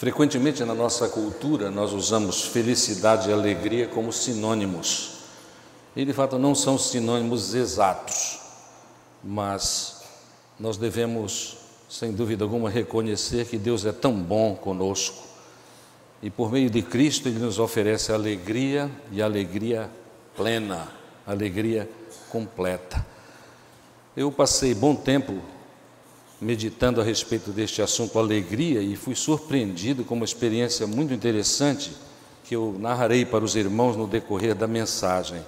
Frequentemente na nossa cultura nós usamos felicidade e alegria como sinônimos. E de fato não são sinônimos exatos, mas nós devemos, sem dúvida alguma, reconhecer que Deus é tão bom conosco e por meio de Cristo Ele nos oferece alegria e alegria plena, alegria completa. Eu passei bom tempo meditando a respeito deste assunto alegria e fui surpreendido com uma experiência muito interessante que eu narrarei para os irmãos no decorrer da mensagem.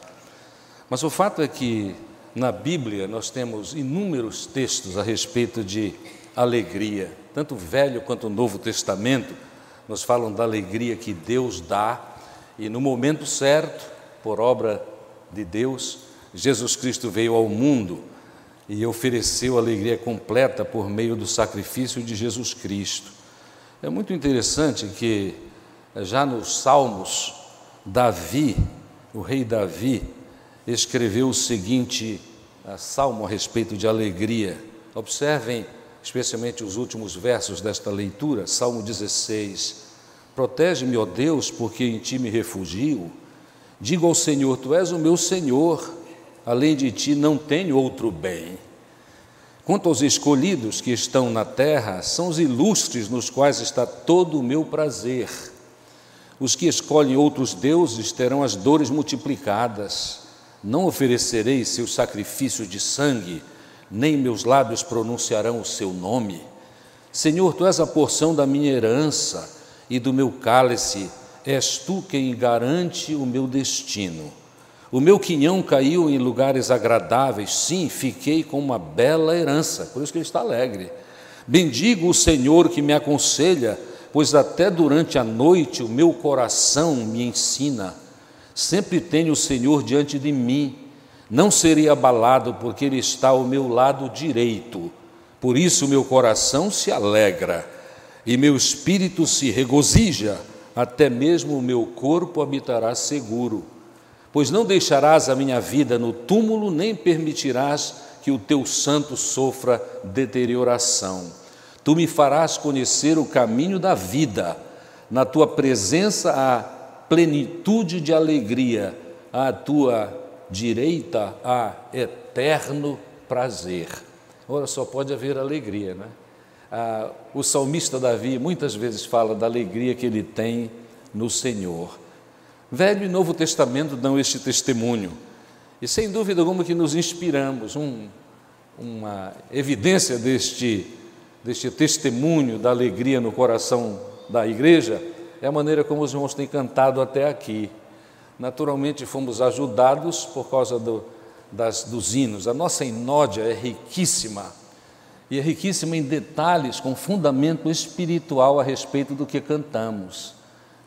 Mas o fato é que na Bíblia nós temos inúmeros textos a respeito de alegria, tanto o Velho quanto o Novo Testamento nos falam da alegria que Deus dá e no momento certo, por obra de Deus, Jesus Cristo veio ao mundo e ofereceu alegria completa por meio do sacrifício de Jesus Cristo. É muito interessante que já nos Salmos, Davi, o rei Davi, escreveu o seguinte salmo a respeito de alegria. Observem especialmente os últimos versos desta leitura, Salmo 16. Protege-me, ó Deus, porque em ti me refugio. Digo ao Senhor: Tu és o meu Senhor além de ti não tenho outro bem. Quanto aos escolhidos que estão na terra, são os ilustres nos quais está todo o meu prazer. Os que escolhem outros deuses terão as dores multiplicadas. Não oferecerei seus sacrifícios de sangue, nem meus lábios pronunciarão o seu nome. Senhor, tu és a porção da minha herança e do meu cálice, és tu quem garante o meu destino. O meu quinhão caiu em lugares agradáveis, sim, fiquei com uma bela herança, por isso que ele está alegre. Bendigo o Senhor que me aconselha, pois até durante a noite o meu coração me ensina. Sempre tenho o Senhor diante de mim, não serei abalado, porque Ele está ao meu lado direito. Por isso meu coração se alegra e meu espírito se regozija, até mesmo o meu corpo habitará seguro Pois não deixarás a minha vida no túmulo, nem permitirás que o teu santo sofra deterioração. Tu me farás conhecer o caminho da vida, na tua presença há plenitude de alegria, à tua direita há eterno prazer. Ora, só pode haver alegria, né? Ah, o salmista Davi muitas vezes fala da alegria que ele tem no Senhor. Velho e Novo Testamento dão este testemunho. E sem dúvida alguma que nos inspiramos, um, uma evidência deste, deste testemunho da alegria no coração da igreja é a maneira como os irmãos têm cantado até aqui. Naturalmente fomos ajudados por causa do, das, dos hinos. A nossa inódia é riquíssima e é riquíssima em detalhes com fundamento espiritual a respeito do que cantamos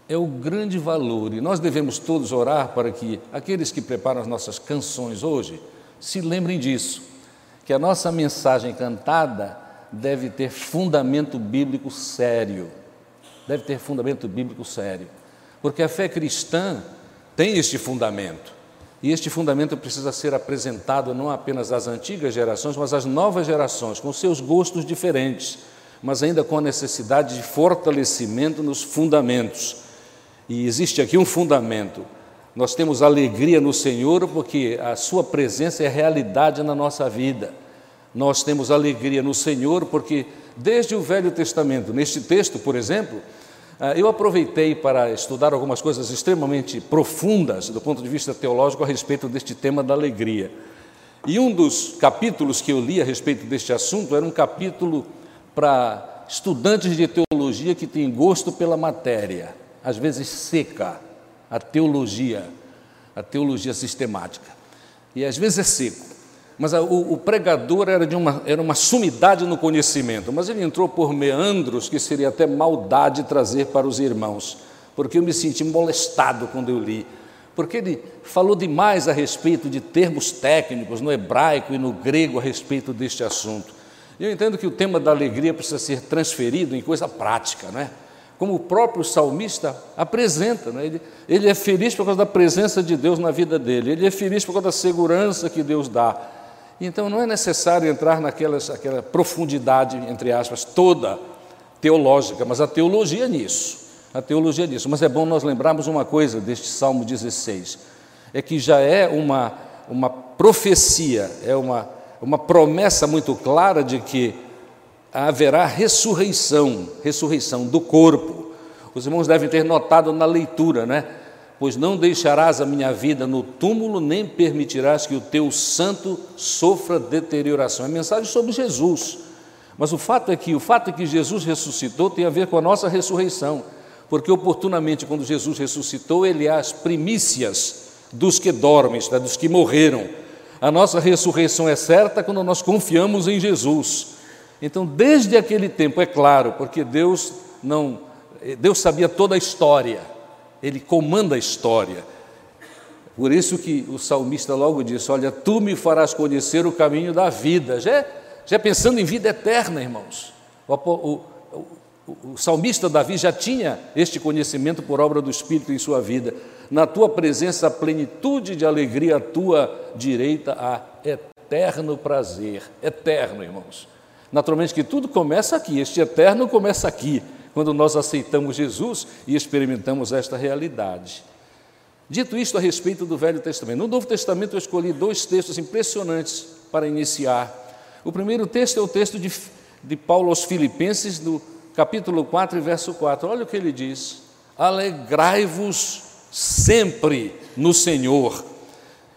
é o grande valor e nós devemos todos orar para que aqueles que preparam as nossas canções hoje se lembrem disso, que a nossa mensagem cantada deve ter fundamento bíblico sério. Deve ter fundamento bíblico sério. Porque a fé cristã tem este fundamento. E este fundamento precisa ser apresentado não apenas às antigas gerações, mas às novas gerações, com seus gostos diferentes, mas ainda com a necessidade de fortalecimento nos fundamentos e existe aqui um fundamento. Nós temos alegria no Senhor porque a Sua presença é realidade na nossa vida. Nós temos alegria no Senhor porque, desde o Velho Testamento, neste texto, por exemplo, ah, eu aproveitei para estudar algumas coisas extremamente profundas do ponto de vista teológico a respeito deste tema da alegria. E um dos capítulos que eu li a respeito deste assunto era um capítulo para estudantes de teologia que têm gosto pela matéria às vezes seca, a teologia, a teologia sistemática. E às vezes é seco. Mas a, o, o, pregador era de uma, era uma sumidade no conhecimento, mas ele entrou por meandros que seria até maldade trazer para os irmãos, porque eu me senti molestado quando eu li, porque ele falou demais a respeito de termos técnicos no hebraico e no grego a respeito deste assunto. Eu entendo que o tema da alegria precisa ser transferido em coisa prática, não é? Como o próprio salmista apresenta. Né? Ele, ele é feliz por causa da presença de Deus na vida dele, ele é feliz por causa da segurança que Deus dá. Então não é necessário entrar naquela aquela profundidade, entre aspas, toda teológica, mas a teologia é nisso. A teologia é nisso. Mas é bom nós lembrarmos uma coisa deste Salmo 16: é que já é uma, uma profecia, é uma, uma promessa muito clara de que haverá ressurreição, ressurreição do corpo. Os irmãos devem ter notado na leitura, né? Pois não deixarás a minha vida no túmulo, nem permitirás que o teu santo sofra deterioração. É mensagem sobre Jesus. Mas o fato é que o fato é que Jesus ressuscitou tem a ver com a nossa ressurreição, porque oportunamente quando Jesus ressuscitou, ele é as primícias dos que dormem, dos que morreram. A nossa ressurreição é certa quando nós confiamos em Jesus. Então, desde aquele tempo, é claro, porque Deus não Deus sabia toda a história. Ele comanda a história. Por isso que o salmista logo disse: "Olha, tu me farás conhecer o caminho da vida". Já, é, já é pensando em vida eterna, irmãos. O, o, o, o salmista Davi já tinha este conhecimento por obra do Espírito em sua vida. Na tua presença, a plenitude de alegria, a tua direita, a eterno prazer. Eterno, irmãos. Naturalmente que tudo começa aqui, este eterno começa aqui, quando nós aceitamos Jesus e experimentamos esta realidade. Dito isto a respeito do Velho Testamento, no Novo Testamento eu escolhi dois textos impressionantes para iniciar. O primeiro texto é o texto de, de Paulo aos Filipenses, do capítulo 4 verso 4. Olha o que ele diz: Alegrai-vos sempre no Senhor.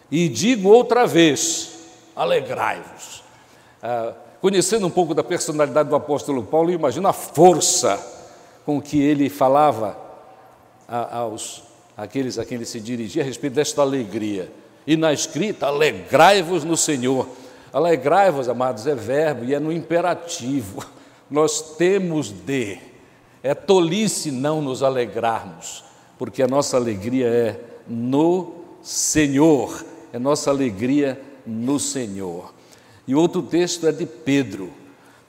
E digo outra vez: alegrai-vos. Ah, conhecendo um pouco da personalidade do apóstolo Paulo, imagina a força com que ele falava aos aqueles a quem ele se dirigia a respeito desta alegria. E na escrita, alegrai-vos no Senhor. Alegrai-vos, amados, é verbo e é no imperativo. Nós temos de. É tolice não nos alegrarmos, porque a nossa alegria é no Senhor. É nossa alegria no Senhor. E outro texto é de Pedro,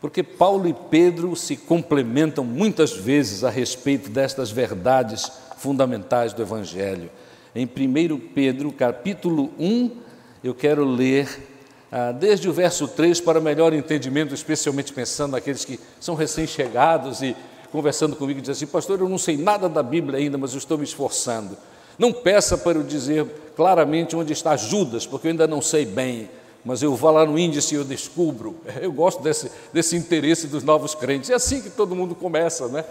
porque Paulo e Pedro se complementam muitas vezes a respeito destas verdades fundamentais do Evangelho. Em 1 Pedro, capítulo 1, eu quero ler ah, desde o verso 3 para melhor entendimento, especialmente pensando naqueles que são recém-chegados e conversando comigo, dizem assim: Pastor, eu não sei nada da Bíblia ainda, mas eu estou me esforçando. Não peça para eu dizer claramente onde está Judas, porque eu ainda não sei bem mas eu vou lá no índice e eu descubro. Eu gosto desse, desse interesse dos novos crentes. É assim que todo mundo começa, né?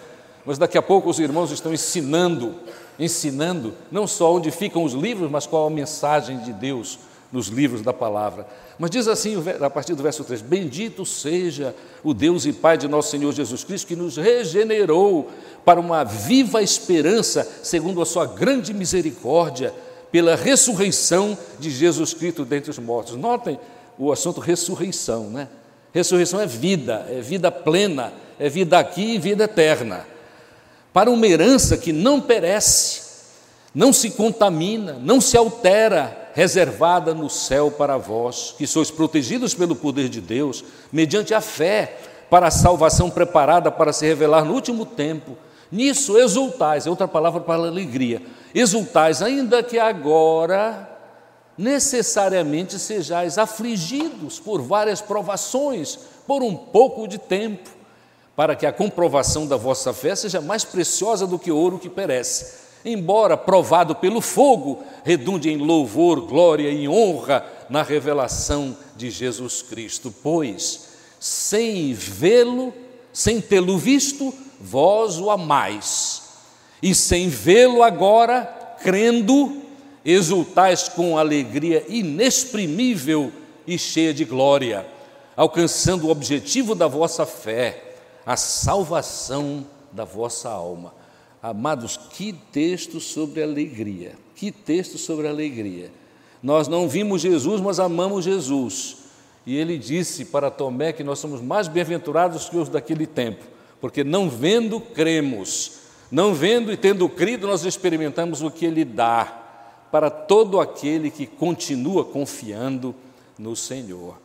Mas daqui a pouco os irmãos estão ensinando, ensinando não só onde ficam os livros, mas qual a mensagem de Deus nos livros da palavra. Mas diz assim, a partir do verso 3: Bendito seja o Deus e Pai de nosso Senhor Jesus Cristo, que nos regenerou para uma viva esperança, segundo a sua grande misericórdia pela ressurreição de Jesus Cristo dentre os mortos. Notem o assunto ressurreição, né? Ressurreição é vida, é vida plena, é vida aqui e vida eterna. Para uma herança que não perece, não se contamina, não se altera, reservada no céu para vós, que sois protegidos pelo poder de Deus, mediante a fé, para a salvação preparada para se revelar no último tempo. Nisso exultais, é outra palavra para alegria, exultais, ainda que agora necessariamente sejais afligidos por várias provações, por um pouco de tempo, para que a comprovação da vossa fé seja mais preciosa do que ouro que perece, embora provado pelo fogo, redunde em louvor, glória e honra na revelação de Jesus Cristo. Pois, sem vê-lo, sem tê-lo visto, vós o amais e sem vê-lo agora, crendo, exultais com alegria inexprimível e cheia de glória, alcançando o objetivo da vossa fé, a salvação da vossa alma. Amados, que texto sobre alegria, que texto sobre alegria. Nós não vimos Jesus, mas amamos Jesus. E ele disse para Tomé que nós somos mais bem-aventurados que os daquele tempo, porque não vendo, cremos. Não vendo e tendo crido, nós experimentamos o que Ele dá para todo aquele que continua confiando no Senhor.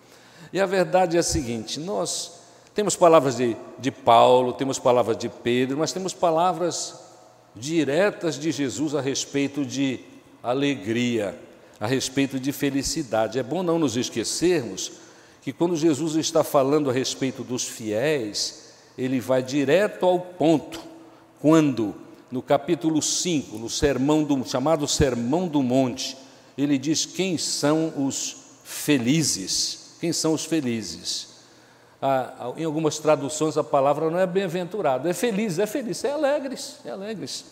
E a verdade é a seguinte: nós temos palavras de, de Paulo, temos palavras de Pedro, mas temos palavras diretas de Jesus a respeito de alegria, a respeito de felicidade. É bom não nos esquecermos que quando Jesus está falando a respeito dos fiéis, ele vai direto ao ponto, quando no capítulo 5, no sermão do, chamado Sermão do Monte, ele diz quem são os felizes. Quem são os felizes? Ah, em algumas traduções a palavra não é bem-aventurado, é feliz, é feliz, é alegres, é alegres.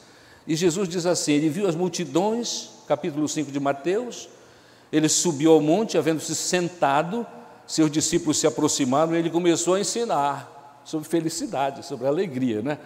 E Jesus diz assim: ele viu as multidões, capítulo 5 de Mateus, ele subiu ao monte, havendo-se sentado, seus discípulos se aproximaram e ele começou a ensinar sobre felicidade, sobre alegria, né?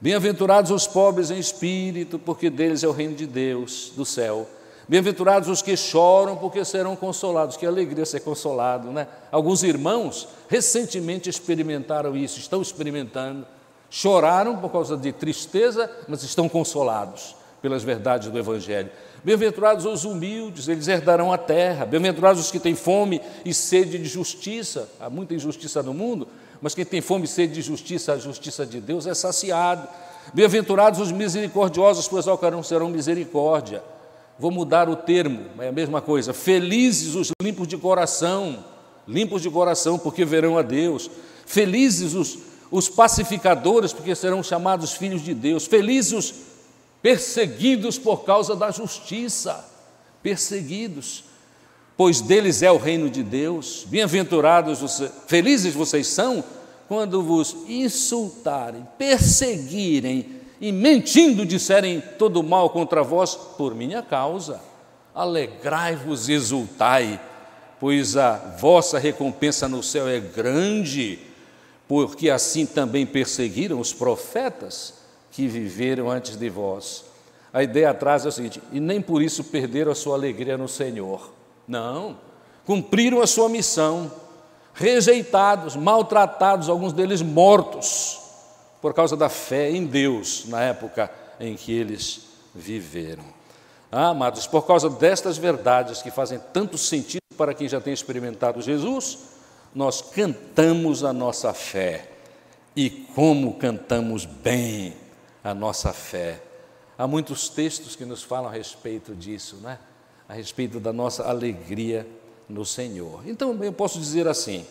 Bem-aventurados os pobres em espírito, porque deles é o reino de Deus, do céu. Bem-aventurados os que choram, porque serão consolados. Que alegria ser consolado, né? Alguns irmãos recentemente experimentaram isso, estão experimentando. Choraram por causa de tristeza, mas estão consolados pelas verdades do Evangelho. Bem-aventurados os humildes, eles herdarão a terra. Bem-aventurados os que têm fome e sede de justiça. Há muita injustiça no mundo, mas quem tem fome e sede de justiça, a justiça de Deus é saciado. Bem-aventurados os misericordiosos, pois alcançarão misericórdia. Vou mudar o termo, é a mesma coisa. Felizes os limpos de coração, limpos de coração, porque verão a Deus. Felizes os, os pacificadores, porque serão chamados filhos de Deus. Felizes os perseguidos por causa da justiça. Perseguidos, pois deles é o reino de Deus. Bem-aventurados, felizes vocês são quando vos insultarem, perseguirem e mentindo disserem todo mal contra vós por minha causa. Alegrai-vos e exultai, pois a vossa recompensa no céu é grande, porque assim também perseguiram os profetas que viveram antes de vós. A ideia atrás é o seguinte: e nem por isso perderam a sua alegria no Senhor. Não, cumpriram a sua missão, rejeitados, maltratados, alguns deles mortos por causa da fé em Deus na época em que eles viveram. Ah, amados, por causa destas verdades que fazem tanto sentido para quem já tem experimentado Jesus, nós cantamos a nossa fé. E como cantamos bem a nossa fé. Há muitos textos que nos falam a respeito disso, né? A respeito da nossa alegria no Senhor. Então, eu posso dizer assim: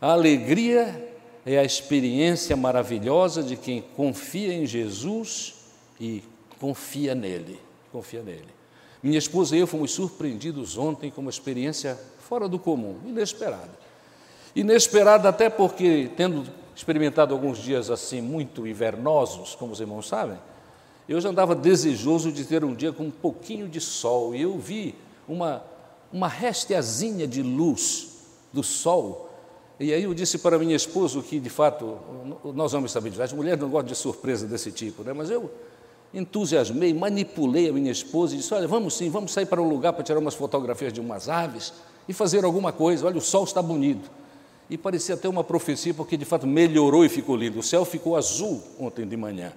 a alegria é a experiência maravilhosa de quem confia em Jesus e confia nele. Confia nele. Minha esposa e eu fomos surpreendidos ontem com uma experiência fora do comum, inesperada. Inesperada até porque, tendo experimentado alguns dias assim muito invernosos, como os irmãos sabem, eu já andava desejoso de ter um dia com um pouquinho de sol e eu vi uma, uma resteazinha de luz do sol e aí eu disse para minha esposa que, de fato, nós homens sabemos, as mulheres não gostam de surpresa desse tipo, né? mas eu entusiasmei, manipulei a minha esposa e disse: Olha, vamos sim, vamos sair para um lugar para tirar umas fotografias de umas aves e fazer alguma coisa. Olha, o sol está bonito. E parecia até uma profecia, porque de fato melhorou e ficou lindo. O céu ficou azul ontem de manhã.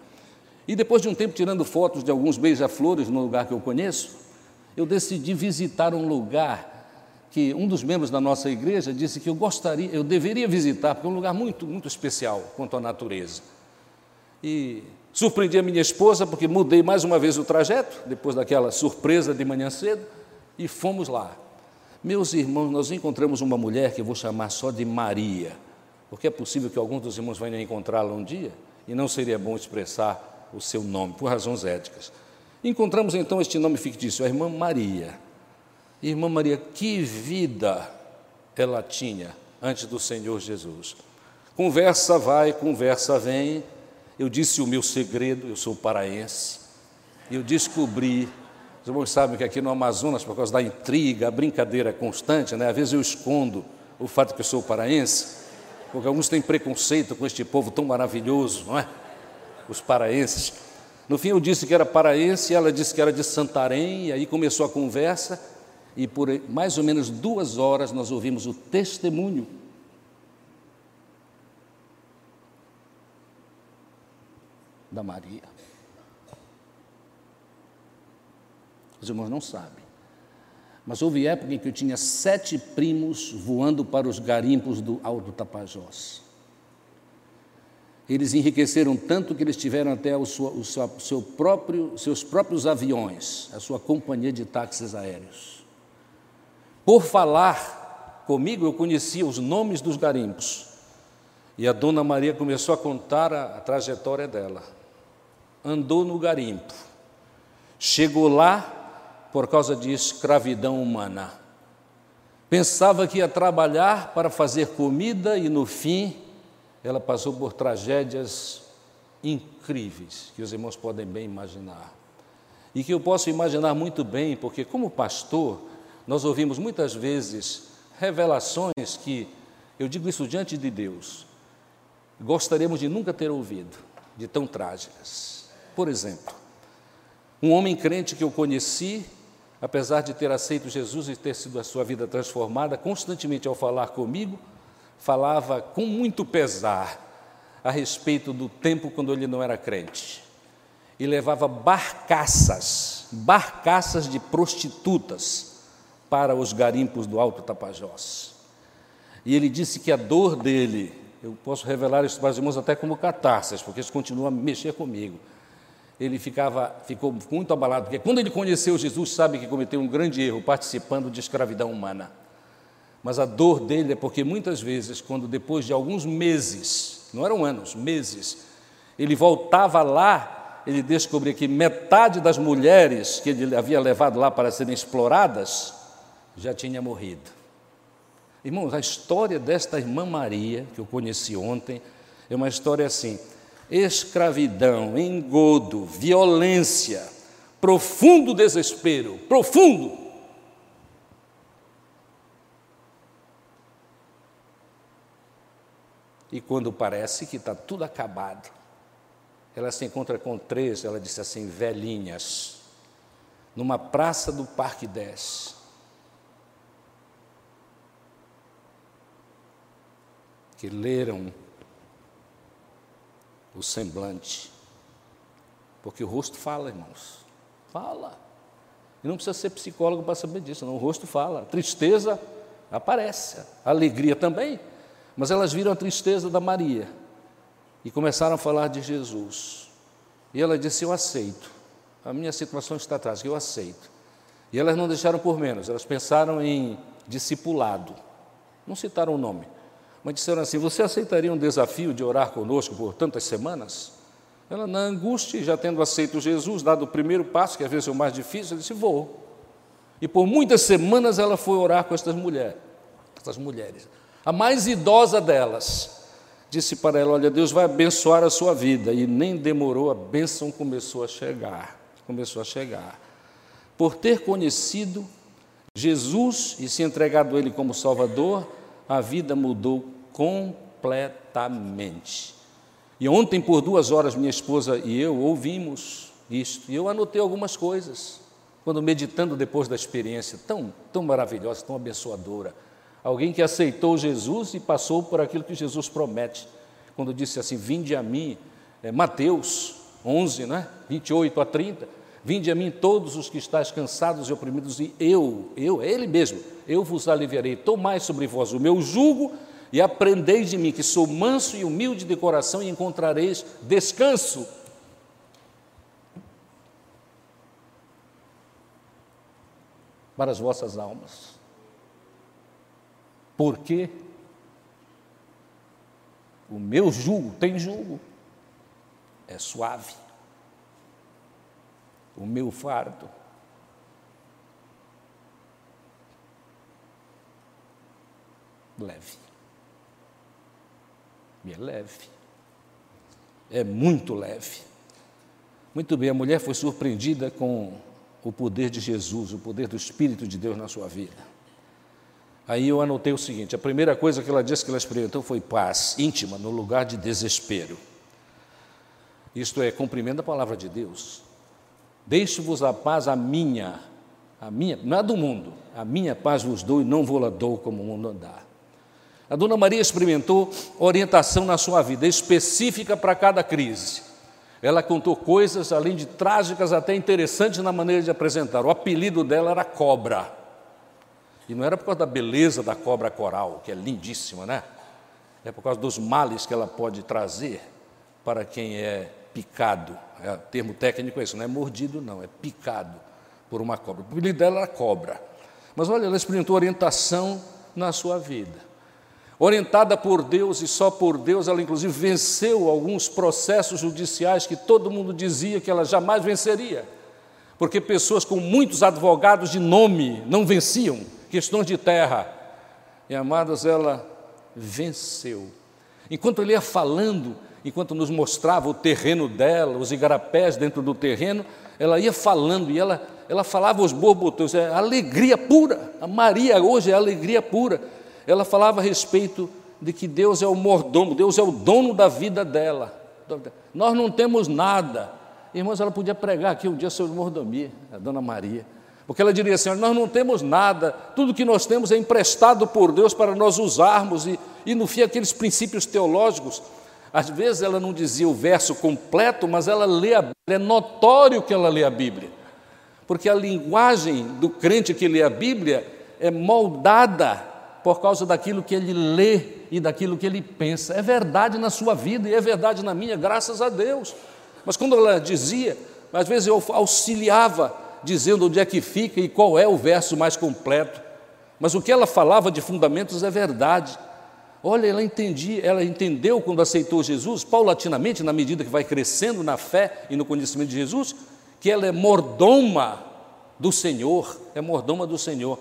E depois de um tempo tirando fotos de alguns beija-flores no lugar que eu conheço, eu decidi visitar um lugar que um dos membros da nossa igreja disse que eu gostaria, eu deveria visitar, porque é um lugar muito, muito especial quanto à natureza. E surpreendi a minha esposa, porque mudei mais uma vez o trajeto, depois daquela surpresa de manhã cedo, e fomos lá. Meus irmãos, nós encontramos uma mulher que eu vou chamar só de Maria, porque é possível que alguns dos irmãos venham encontrá-la um dia, e não seria bom expressar o seu nome, por razões éticas. Encontramos então este nome fictício, a irmã Maria. Irmã Maria, que vida ela tinha antes do Senhor Jesus. Conversa vai, conversa vem. Eu disse o meu segredo, eu sou paraense. Eu descobri, os irmãos sabem que aqui no Amazonas, por causa da intriga, a brincadeira constante, né? às vezes eu escondo o fato que eu sou paraense, porque alguns têm preconceito com este povo tão maravilhoso, não é? Os paraenses. No fim eu disse que era paraense, ela disse que era de Santarém, e aí começou a conversa e por mais ou menos duas horas nós ouvimos o testemunho da Maria. Os irmãos não sabem. Mas houve época em que eu tinha sete primos voando para os garimpos do Alto Tapajós. Eles enriqueceram tanto que eles tiveram até o seu, o seu próprio, seus próprios aviões, a sua companhia de táxis aéreos. Por falar comigo, eu conhecia os nomes dos garimpos. E a dona Maria começou a contar a, a trajetória dela. Andou no garimpo, chegou lá por causa de escravidão humana. Pensava que ia trabalhar para fazer comida e no fim ela passou por tragédias incríveis que os irmãos podem bem imaginar. E que eu posso imaginar muito bem, porque como pastor, nós ouvimos muitas vezes revelações que, eu digo isso diante de Deus, gostaríamos de nunca ter ouvido, de tão trágicas. Por exemplo, um homem crente que eu conheci, apesar de ter aceito Jesus e ter sido a sua vida transformada, constantemente ao falar comigo, falava com muito pesar a respeito do tempo quando ele não era crente. E levava barcaças, barcaças de prostitutas para os garimpos do Alto Tapajós. E ele disse que a dor dele, eu posso revelar isso para os irmãos até como catarses, porque isso continua a mexer comigo. Ele ficava, ficou muito abalado, porque quando ele conheceu Jesus, sabe que cometeu um grande erro participando de escravidão humana. Mas a dor dele é porque muitas vezes, quando depois de alguns meses, não eram anos, meses, ele voltava lá, ele descobria que metade das mulheres que ele havia levado lá para serem exploradas já tinha morrido. Irmãos, a história desta irmã Maria, que eu conheci ontem, é uma história assim: escravidão, engodo, violência, profundo desespero, profundo. E quando parece que está tudo acabado, ela se encontra com três, ela disse assim, velhinhas, numa praça do Parque 10. Que leram o semblante. Porque o rosto fala, irmãos. Fala. E não precisa ser psicólogo para saber disso, não. O rosto fala. Tristeza aparece. Alegria também. Mas elas viram a tristeza da Maria e começaram a falar de Jesus. E ela disse: Eu aceito. A minha situação está atrás, eu aceito. E elas não deixaram por menos, elas pensaram em discipulado. Não citaram o nome, mas disseram assim: Você aceitaria um desafio de orar conosco por tantas semanas? Ela, na angústia, já tendo aceito Jesus, dado o primeiro passo, que às vezes é o mais difícil, disse: Vou. E por muitas semanas ela foi orar com estas mulheres. Essas mulheres. A mais idosa delas disse para ela: Olha, Deus vai abençoar a sua vida. E nem demorou, a bênção começou a chegar. Começou a chegar. Por ter conhecido Jesus e se entregado a Ele como Salvador, a vida mudou completamente. E ontem, por duas horas, minha esposa e eu ouvimos isto, e eu anotei algumas coisas, quando meditando depois da experiência tão, tão maravilhosa, tão abençoadora. Alguém que aceitou Jesus e passou por aquilo que Jesus promete, quando disse assim: Vinde a mim, é, Mateus 11, né? 28 a 30. Vinde a mim todos os que estáis cansados e oprimidos, e eu, eu, é Ele mesmo, eu vos aliviarei. Tomai sobre vós o meu jugo e aprendeis de mim, que sou manso e humilde de coração, e encontrareis descanso. Para as vossas almas. Porque o meu jugo tem jugo, é suave. O meu fardo leve. E é leve. É muito leve. Muito bem, a mulher foi surpreendida com o poder de Jesus, o poder do Espírito de Deus na sua vida. Aí eu anotei o seguinte: a primeira coisa que ela disse que ela experimentou foi paz íntima no lugar de desespero. Isto é, cumprimento da palavra de Deus. Deixe-vos a paz, a minha, a minha, não é do mundo, a minha paz vos dou e não vou la dou como o mundo dá. A dona Maria experimentou orientação na sua vida, específica para cada crise. Ela contou coisas, além de trágicas, até interessantes na maneira de apresentar. O apelido dela era Cobra. E não era por causa da beleza da cobra coral, que é lindíssima, né? É por causa dos males que ela pode trazer para quem é picado. É, termo técnico é isso, não é mordido, não, é picado por uma cobra. O apelido dela era cobra. Mas olha, ela experimentou orientação na sua vida. Orientada por Deus e só por Deus, ela inclusive venceu alguns processos judiciais que todo mundo dizia que ela jamais venceria, porque pessoas com muitos advogados de nome não venciam questões de terra. E amadas, ela venceu. Enquanto ele ia falando, enquanto nos mostrava o terreno dela, os igarapés dentro do terreno, ela ia falando e ela, ela falava os borbotões, é alegria pura. A Maria hoje é alegria pura. Ela falava a respeito de que Deus é o mordomo, Deus é o dono da vida dela. Nós não temos nada. Irmãos, ela podia pregar aqui um dia sobre mordomia, a dona Maria. Porque ela diria assim: Nós não temos nada, tudo que nós temos é emprestado por Deus para nós usarmos, e, e no fim, aqueles princípios teológicos. Às vezes ela não dizia o verso completo, mas ela lê a Bíblia, é notório que ela lê a Bíblia, porque a linguagem do crente que lê a Bíblia é moldada por causa daquilo que ele lê e daquilo que ele pensa. É verdade na sua vida e é verdade na minha, graças a Deus. Mas quando ela dizia, às vezes eu auxiliava dizendo onde é que fica e qual é o verso mais completo. Mas o que ela falava de fundamentos é verdade. Olha, ela entendia, ela entendeu quando aceitou Jesus, paulatinamente, na medida que vai crescendo na fé e no conhecimento de Jesus, que ela é mordoma do Senhor, é mordoma do Senhor.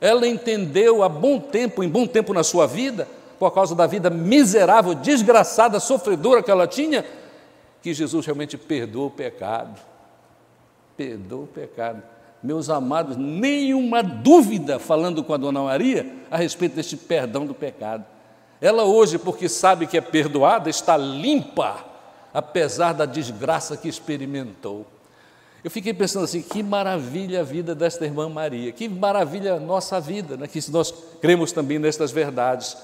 Ela entendeu há bom tempo, em bom tempo na sua vida, por causa da vida miserável, desgraçada, sofredora que ela tinha, que Jesus realmente perdoa o pecado perdoa o pecado. Meus amados, nenhuma dúvida falando com a dona Maria a respeito deste perdão do pecado. Ela hoje, porque sabe que é perdoada, está limpa, apesar da desgraça que experimentou. Eu fiquei pensando assim: que maravilha a vida desta irmã Maria, que maravilha a nossa vida, né? que nós cremos também nestas verdades.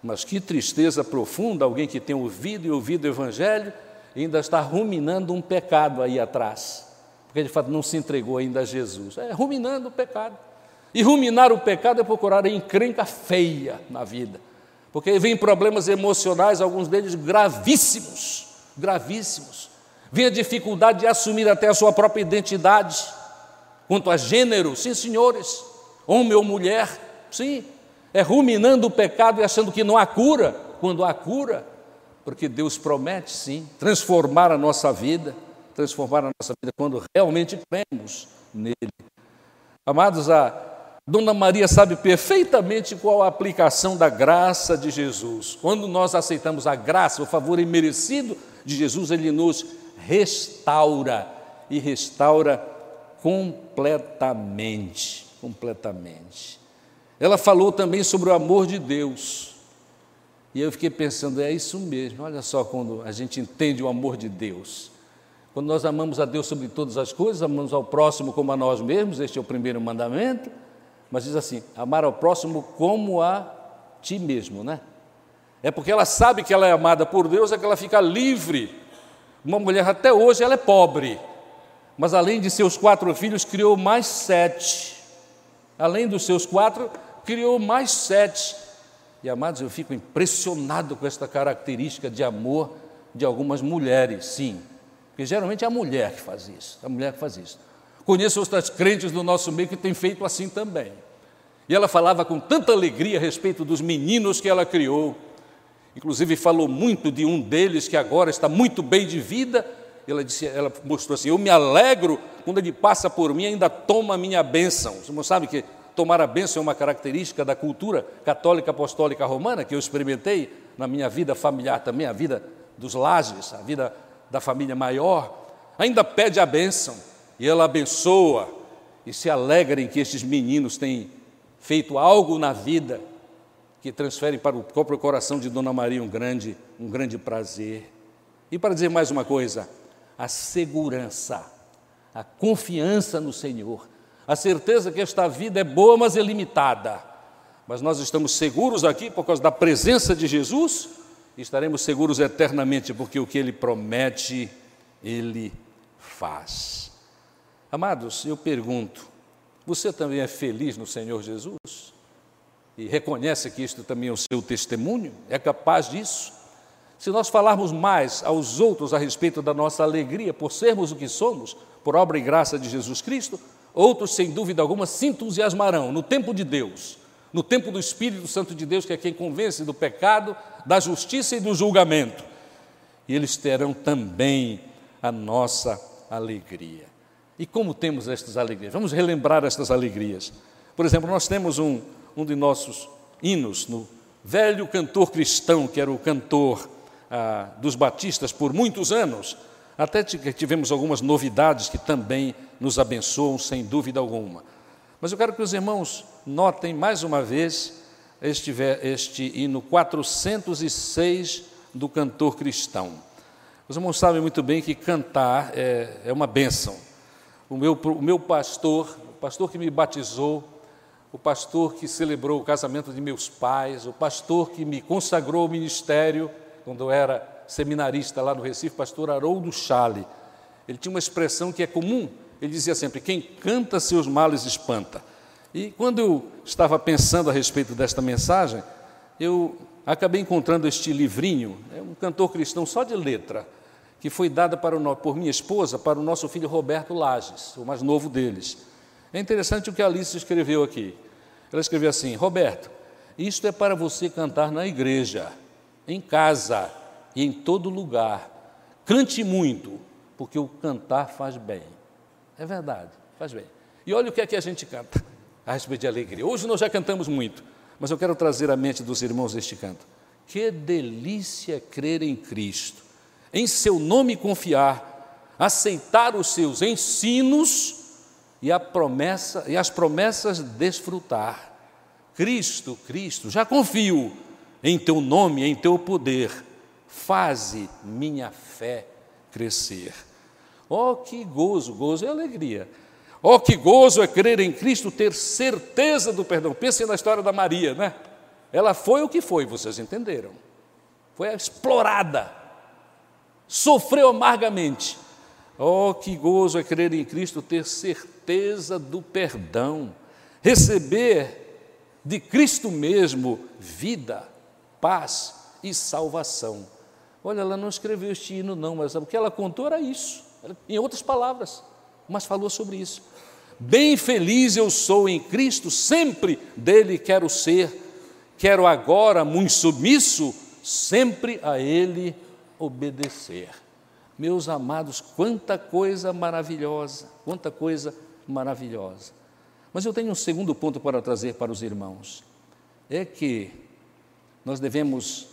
Mas que tristeza profunda alguém que tem ouvido e ouvido o Evangelho ainda está ruminando um pecado aí atrás porque de fato não se entregou ainda a Jesus. É ruminando o pecado. E ruminar o pecado é procurar a encrenca feia na vida, porque vem problemas emocionais, alguns deles gravíssimos, gravíssimos. Vem a dificuldade de assumir até a sua própria identidade, quanto a gênero, sim, senhores, homem ou mulher, sim, é ruminando o pecado e achando que não há cura, quando há cura, porque Deus promete, sim, transformar a nossa vida transformar a nossa vida quando realmente cremos nele. Amados, a Dona Maria sabe perfeitamente qual a aplicação da graça de Jesus. Quando nós aceitamos a graça, o favor imerecido de Jesus, ele nos restaura e restaura completamente, completamente. Ela falou também sobre o amor de Deus. E eu fiquei pensando, é isso mesmo. Olha só quando a gente entende o amor de Deus. Quando nós amamos a Deus sobre todas as coisas, amamos ao próximo como a nós mesmos, este é o primeiro mandamento, mas diz assim: amar ao próximo como a ti mesmo, né? É porque ela sabe que ela é amada por Deus, é que ela fica livre. Uma mulher até hoje ela é pobre, mas além de seus quatro filhos, criou mais sete. Além dos seus quatro, criou mais sete. E amados, eu fico impressionado com esta característica de amor de algumas mulheres, sim. Porque geralmente é a mulher que faz isso, é a mulher que faz isso. Conheço outras crentes do nosso meio que têm feito assim também. E ela falava com tanta alegria a respeito dos meninos que ela criou. Inclusive falou muito de um deles que agora está muito bem de vida. Ela disse, ela mostrou assim: "Eu me alegro quando ele passa por mim, ainda toma a minha bênção". Você não sabe que tomar a bênção é uma característica da cultura católica apostólica romana que eu experimentei na minha vida familiar também, a vida dos lajes, a vida da família maior, ainda pede a bênção e ela abençoa e se alegra em que estes meninos têm feito algo na vida que transfere para o próprio coração de Dona Maria um grande, um grande prazer. E para dizer mais uma coisa, a segurança, a confiança no Senhor, a certeza que esta vida é boa, mas é limitada. Mas nós estamos seguros aqui por causa da presença de Jesus estaremos seguros eternamente, porque o que Ele promete, Ele faz. Amados, eu pergunto: você também é feliz no Senhor Jesus? E reconhece que isto também é o seu testemunho? É capaz disso? Se nós falarmos mais aos outros a respeito da nossa alegria por sermos o que somos, por obra e graça de Jesus Cristo, outros, sem dúvida alguma, se entusiasmarão no tempo de Deus, no tempo do Espírito Santo de Deus, que é quem convence do pecado, da justiça e do julgamento. E eles terão também a nossa alegria. E como temos estas alegrias? Vamos relembrar estas alegrias. Por exemplo, nós temos um, um de nossos hinos no velho cantor cristão, que era o cantor ah, dos batistas por muitos anos, até tivemos algumas novidades que também nos abençoam, sem dúvida alguma. Mas eu quero que os irmãos notem mais uma vez este, este hino 406 do cantor cristão. Os irmãos sabem muito bem que cantar é, é uma bênção. O meu, o meu pastor, o pastor que me batizou, o pastor que celebrou o casamento de meus pais, o pastor que me consagrou ao ministério, quando eu era seminarista lá no Recife, pastor Haroldo Chale. Ele tinha uma expressão que é comum, ele dizia sempre: quem canta seus males espanta. E quando eu estava pensando a respeito desta mensagem, eu acabei encontrando este livrinho, é um cantor cristão só de letra, que foi dada para o, por minha esposa para o nosso filho Roberto Lages, o mais novo deles. É interessante o que a Alice escreveu aqui. Ela escreveu assim: Roberto, isto é para você cantar na igreja, em casa e em todo lugar. Cante muito, porque o cantar faz bem. É verdade, faz bem. E olha o que é que a gente canta a respeito de alegria. Hoje nós já cantamos muito, mas eu quero trazer à mente dos irmãos este canto. Que delícia crer em Cristo, em seu nome confiar, aceitar os seus ensinos e a promessa e as promessas desfrutar. Cristo, Cristo, já confio em teu nome, em teu poder. Faze minha fé crescer. Oh, que gozo, gozo e alegria Oh, que gozo é crer em Cristo, ter certeza do perdão. Pensem na história da Maria, né? Ela foi o que foi, vocês entenderam. Foi explorada, sofreu amargamente. Oh, que gozo é crer em Cristo, ter certeza do perdão, receber de Cristo mesmo vida, paz e salvação. Olha, ela não escreveu este hino, não, mas o que ela contou era isso, em outras palavras, mas falou sobre isso. Bem feliz eu sou em Cristo, sempre dele quero ser, quero agora, muito submisso, sempre a ele obedecer. Meus amados, quanta coisa maravilhosa, quanta coisa maravilhosa. Mas eu tenho um segundo ponto para trazer para os irmãos. É que nós devemos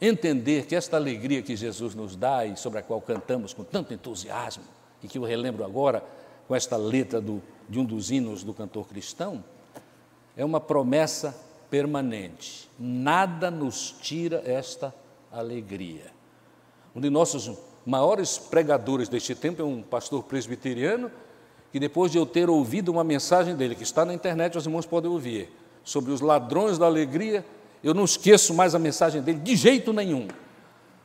entender que esta alegria que Jesus nos dá e sobre a qual cantamos com tanto entusiasmo, e que eu relembro agora com esta letra do de um dos hinos do cantor cristão, é uma promessa permanente. Nada nos tira esta alegria. Um de nossos maiores pregadores deste tempo é um pastor presbiteriano, que depois de eu ter ouvido uma mensagem dele, que está na internet, os irmãos podem ouvir, sobre os ladrões da alegria, eu não esqueço mais a mensagem dele de jeito nenhum.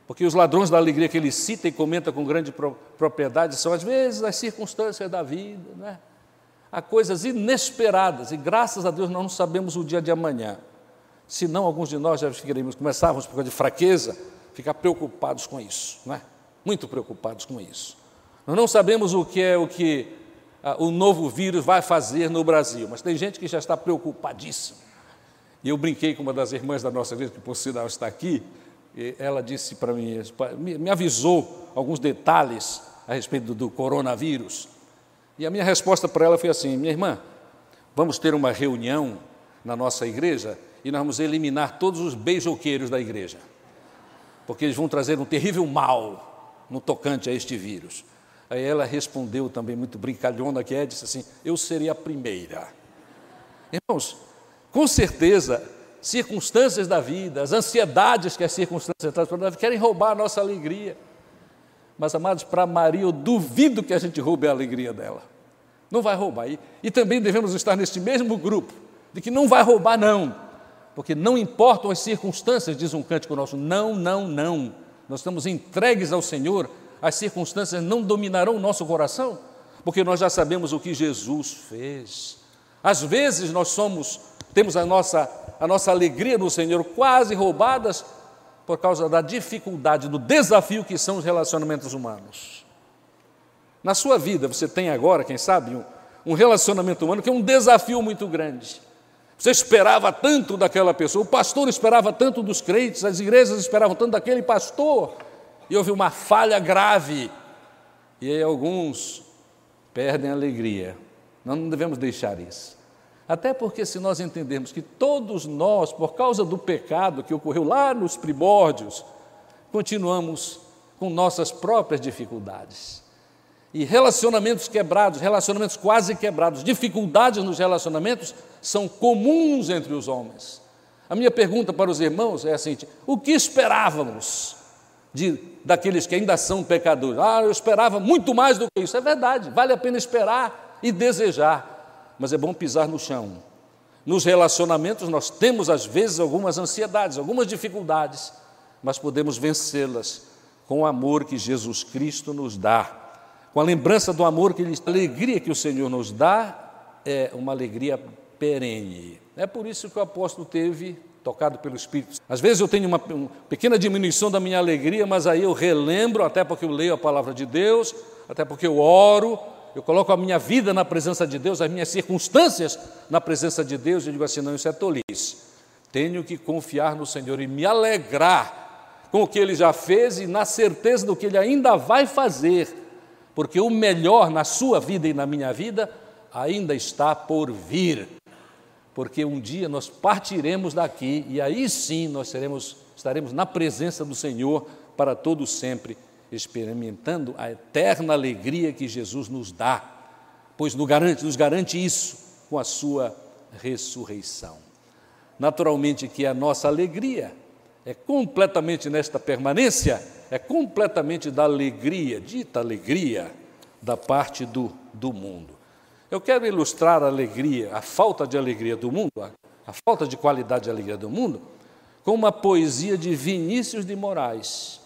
Porque os ladrões da alegria que ele cita e comenta com grande propriedade são, às vezes, as circunstâncias da vida, né? a coisas inesperadas, e graças a Deus nós não sabemos o dia de amanhã. Senão, alguns de nós já ficaríamos, começávamos por causa de fraqueza, ficar preocupados com isso, não é? Muito preocupados com isso. Nós não sabemos o que é o que ah, o novo vírus vai fazer no Brasil, mas tem gente que já está preocupadíssima. E eu brinquei com uma das irmãs da nossa igreja, que por sinal está aqui, ela disse para mim, me avisou alguns detalhes a respeito do, coronavírus. E a minha resposta para ela foi assim: minha irmã, vamos ter uma reunião na nossa igreja e nós vamos eliminar todos os beijoqueiros da igreja, porque eles vão trazer um terrível mal no tocante a este vírus. Aí ela respondeu também, muito brincalhona que é, disse assim: Eu seria a primeira. Irmãos, com certeza, circunstâncias da vida, as ansiedades que as circunstâncias trazem para nós, querem roubar a nossa alegria. Mas, amados, para Maria, eu duvido que a gente roube a alegria dela. Não vai roubar. E, e também devemos estar neste mesmo grupo, de que não vai roubar, não. Porque não importam as circunstâncias, diz um cântico nosso, não, não, não. Nós estamos entregues ao Senhor, as circunstâncias não dominarão o nosso coração, porque nós já sabemos o que Jesus fez. Às vezes nós somos, temos a nossa, a nossa alegria no Senhor quase roubadas por causa da dificuldade, do desafio que são os relacionamentos humanos. Na sua vida, você tem agora, quem sabe, um, um relacionamento humano que é um desafio muito grande. Você esperava tanto daquela pessoa, o pastor esperava tanto dos crentes, as igrejas esperavam tanto daquele pastor, e houve uma falha grave. E aí alguns perdem a alegria. Nós não devemos deixar isso. Até porque, se nós entendermos que todos nós, por causa do pecado que ocorreu lá nos primórdios, continuamos com nossas próprias dificuldades. E relacionamentos quebrados, relacionamentos quase quebrados, dificuldades nos relacionamentos são comuns entre os homens. A minha pergunta para os irmãos é a seguinte: o que esperávamos de, daqueles que ainda são pecadores? Ah, eu esperava muito mais do que isso. É verdade, vale a pena esperar e desejar, mas é bom pisar no chão. Nos relacionamentos, nós temos às vezes algumas ansiedades, algumas dificuldades, mas podemos vencê-las com o amor que Jesus Cristo nos dá com a lembrança do amor que ele, a alegria que o Senhor nos dá é uma alegria perene. É por isso que o apóstolo teve tocado pelo Espírito. Às vezes eu tenho uma, uma, pequena diminuição da minha alegria, mas aí eu relembro, até porque eu leio a palavra de Deus, até porque eu oro, eu coloco a minha vida na presença de Deus, as minhas circunstâncias na presença de Deus, e digo assim: não, isso é tolice. Tenho que confiar no Senhor e me alegrar com o que Ele já fez e na certeza do que Ele ainda vai fazer porque o melhor na sua vida e na minha vida ainda está por vir. Porque um dia nós partiremos daqui e aí sim nós seremos, estaremos na presença do Senhor para todo sempre, experimentando a eterna alegria que Jesus nos dá, pois nos garante, nos garante isso com a sua ressurreição. Naturalmente que a nossa alegria é completamente nesta permanência é completamente da alegria, dita alegria, da parte do, do mundo. Eu quero ilustrar a alegria, a falta de alegria do mundo, a, a falta de qualidade de alegria do mundo, com uma poesia de Vinícius de Moraes.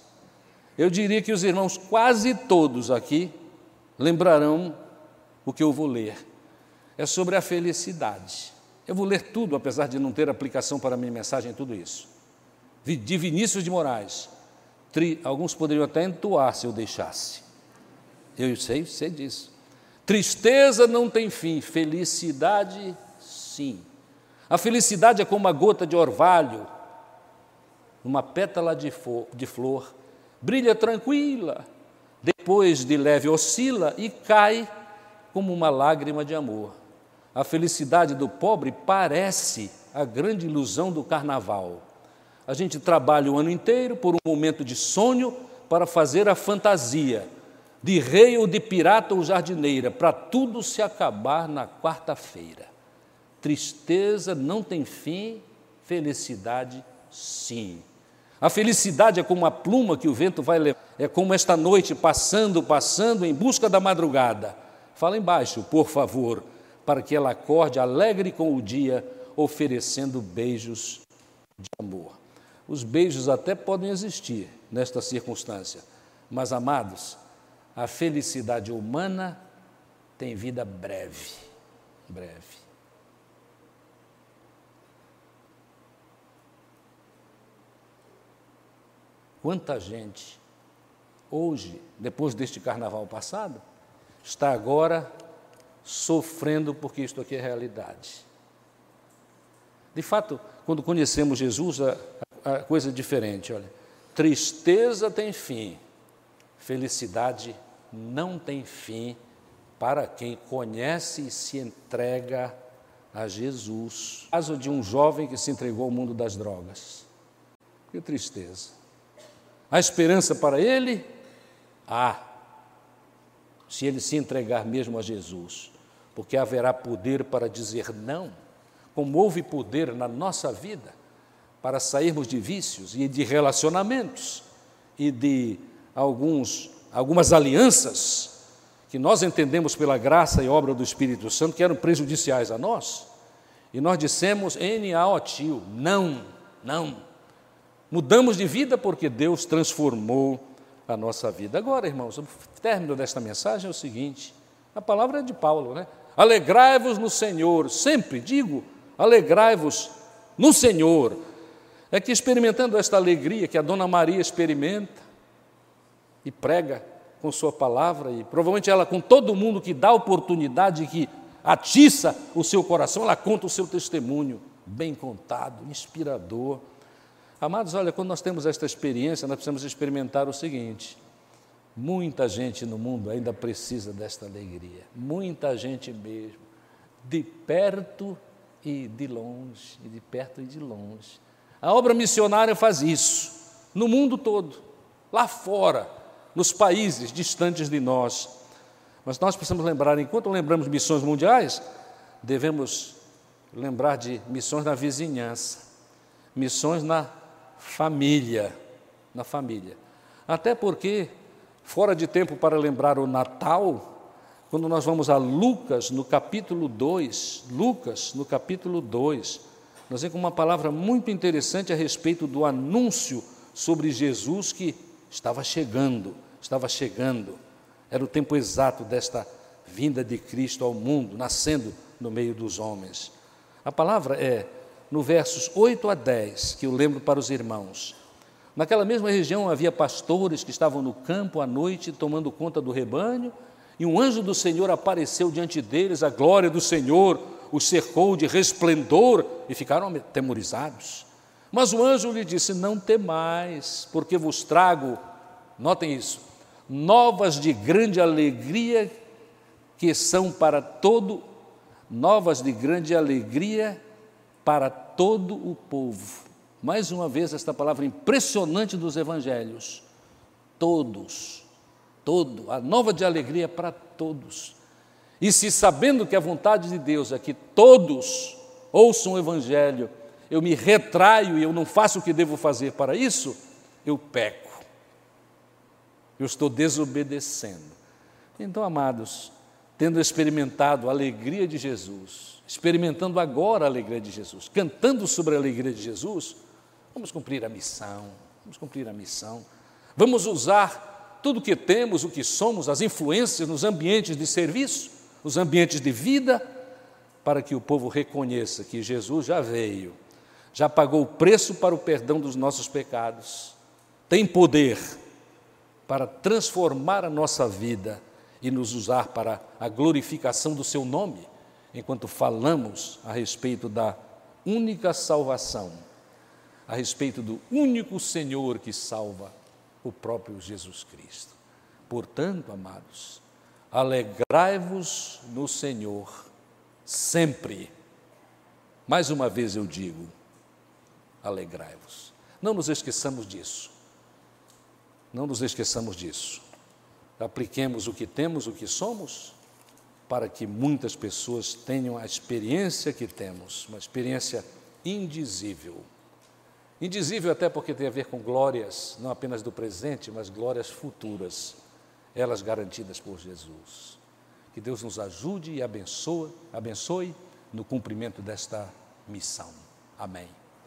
Eu diria que os irmãos, quase todos aqui, lembrarão o que eu vou ler. É sobre a felicidade. Eu vou ler tudo, apesar de não ter aplicação para a minha mensagem, tudo isso. De Vinícius de Moraes. Tri, alguns poderiam até entoar se eu deixasse. Eu sei, sei disso. Tristeza não tem fim, felicidade sim. A felicidade é como uma gota de orvalho, uma pétala de, de flor, brilha tranquila, depois de leve oscila e cai como uma lágrima de amor. A felicidade do pobre parece a grande ilusão do carnaval. A gente trabalha o ano inteiro por um momento de sonho para fazer a fantasia de rei ou de pirata ou jardineira, para tudo se acabar na quarta-feira. Tristeza não tem fim, felicidade sim. A felicidade é como a pluma que o vento vai levar, é como esta noite passando, passando em busca da madrugada. Fala embaixo, por favor, para que ela acorde alegre com o dia, oferecendo beijos de amor. Os beijos até podem existir nesta circunstância, mas, amados, a felicidade humana tem vida breve, breve. Quanta gente hoje, depois deste carnaval passado, está agora sofrendo porque isto aqui é realidade. De fato, quando conhecemos Jesus, a, a coisa diferente, olha. Tristeza tem fim, felicidade não tem fim para quem conhece e se entrega a Jesus. Caso de um jovem que se entregou ao mundo das drogas. Que tristeza. A esperança para ele? Há. Se ele se entregar mesmo a Jesus, porque haverá poder para dizer não, como houve poder na nossa vida para sairmos de vícios e de relacionamentos e de alguns, algumas alianças que nós entendemos pela graça e obra do Espírito Santo que eram prejudiciais a nós. E nós dissemos N.A.O. tio, não, não. Mudamos de vida porque Deus transformou a nossa vida. Agora, irmãos, o término desta mensagem é o seguinte: a palavra é de Paulo, né? Alegrai-vos no Senhor, sempre digo, alegrai-vos no Senhor. É que experimentando esta alegria que a Dona Maria experimenta e prega com sua palavra, e provavelmente ela com todo mundo que dá oportunidade, que atiça o seu coração, ela conta o seu testemunho, bem contado, inspirador. Amados, olha, quando nós temos esta experiência, nós precisamos experimentar o seguinte: muita gente no mundo ainda precisa desta alegria, muita gente mesmo, de perto e de longe, e de perto e de longe. A obra missionária faz isso, no mundo todo, lá fora, nos países distantes de nós. Mas nós precisamos lembrar, enquanto lembramos missões mundiais, devemos lembrar de missões na vizinhança, missões na família, na família. Até porque, fora de tempo para lembrar o Natal, quando nós vamos a Lucas, no capítulo 2, Lucas, no capítulo 2, nós vemos uma palavra muito interessante a respeito do anúncio sobre Jesus que estava chegando, estava chegando. Era o tempo exato desta vinda de Cristo ao mundo, nascendo no meio dos homens. A palavra é no versos 8 a 10, que eu lembro para os irmãos. Naquela mesma região havia pastores que estavam no campo à noite tomando conta do rebanho, e um anjo do Senhor apareceu diante deles, a glória do Senhor os cercou de resplendor e ficaram atemorizados. Mas o anjo lhe disse: Não temais, porque vos trago, notem isso, novas de grande alegria que são para todo, novas de grande alegria para todo o povo. Mais uma vez, esta palavra impressionante dos evangelhos. Todos, todo, a nova de alegria para todos. E se sabendo que a vontade de Deus é que todos ouçam o evangelho, eu me retraio e eu não faço o que devo fazer para isso, eu peco eu estou desobedecendo. Então, amados, tendo experimentado a alegria de Jesus, experimentando agora a alegria de Jesus, cantando sobre a alegria de Jesus, vamos cumprir a missão, vamos cumprir a missão, vamos usar tudo o que temos, o que somos, as influências nos ambientes de serviço, os ambientes de vida, para que o povo reconheça que Jesus já veio, já pagou o preço para o perdão dos nossos pecados, tem poder para transformar a nossa vida e nos usar para a glorificação do seu nome, enquanto falamos a respeito da única salvação, a respeito do único Senhor que salva, o próprio Jesus Cristo. Portanto, amados, alegrai-vos no Senhor sempre. Mais uma vez eu digo, alegrai-vos. Não nos esqueçamos disso. Não nos esqueçamos disso. Apliquemos o que temos, o que somos, para que muitas pessoas tenham a experiência que temos, uma experiência indizível. Indizível até porque tem a ver com glórias, não apenas do presente, mas glórias futuras, elas garantidas por Jesus. Que Deus nos ajude e abençoe, abençoe no cumprimento desta missão. Amém.